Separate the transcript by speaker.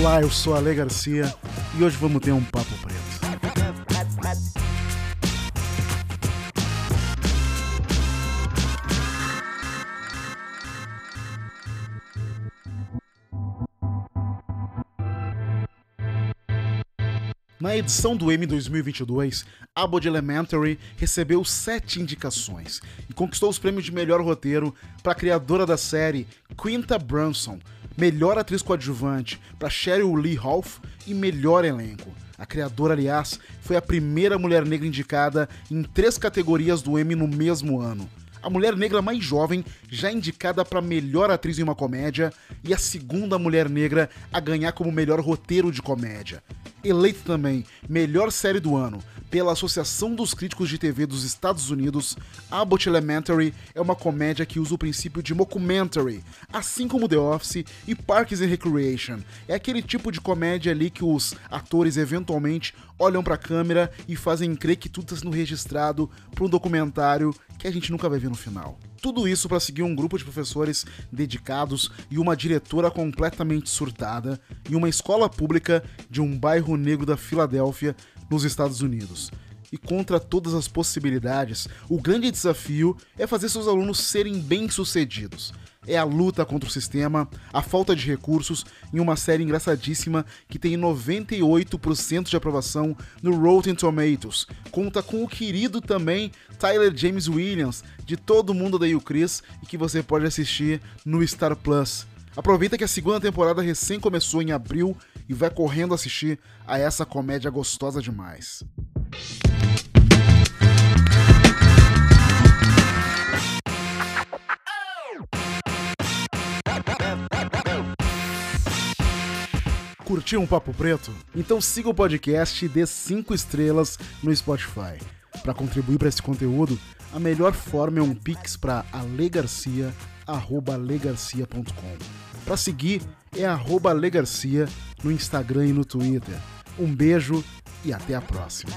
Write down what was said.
Speaker 1: Olá, eu sou Ale Garcia e hoje vamos ter um papo preto. Na edição do M 2022, Abbott Elementary recebeu sete indicações e conquistou os prêmios de melhor roteiro para a criadora da série, Quinta Brunson, melhor atriz coadjuvante para Cheryl Lee Rolfe e melhor elenco. A criadora, aliás, foi a primeira mulher negra indicada em três categorias do Emmy no mesmo ano. A mulher negra mais jovem já indicada para melhor atriz em uma comédia e a segunda mulher negra a ganhar como melhor roteiro de comédia eleito também melhor série do ano pela Associação dos Críticos de TV dos Estados Unidos, Abbott Elementary é uma comédia que usa o princípio de mockumentary, assim como The Office e Parks and Recreation. É aquele tipo de comédia ali que os atores eventualmente olham para a câmera e fazem crer que tudo está sendo registrado para um documentário que a gente nunca vai ver no final. Tudo isso para seguir um grupo de professores dedicados e uma diretora completamente surtada em uma escola pública de um bairro negro da Filadélfia, nos Estados Unidos. E contra todas as possibilidades, o grande desafio é fazer seus alunos serem bem-sucedidos. É a luta contra o sistema, a falta de recursos em uma série engraçadíssima que tem 98% de aprovação no Rotten Tomatoes. Conta com o querido também Tyler James Williams, de todo mundo da Chris e que você pode assistir no Star Plus. Aproveita que a segunda temporada recém começou em abril e vai correndo assistir a essa comédia gostosa demais. Curtiu um papo preto? Então siga o podcast e dê 5 estrelas no Spotify. Para contribuir para esse conteúdo, a melhor forma é um pix para alegarcia@alegarcia.com. Para seguir é @alegarcia no Instagram e no Twitter. Um beijo e até a próxima.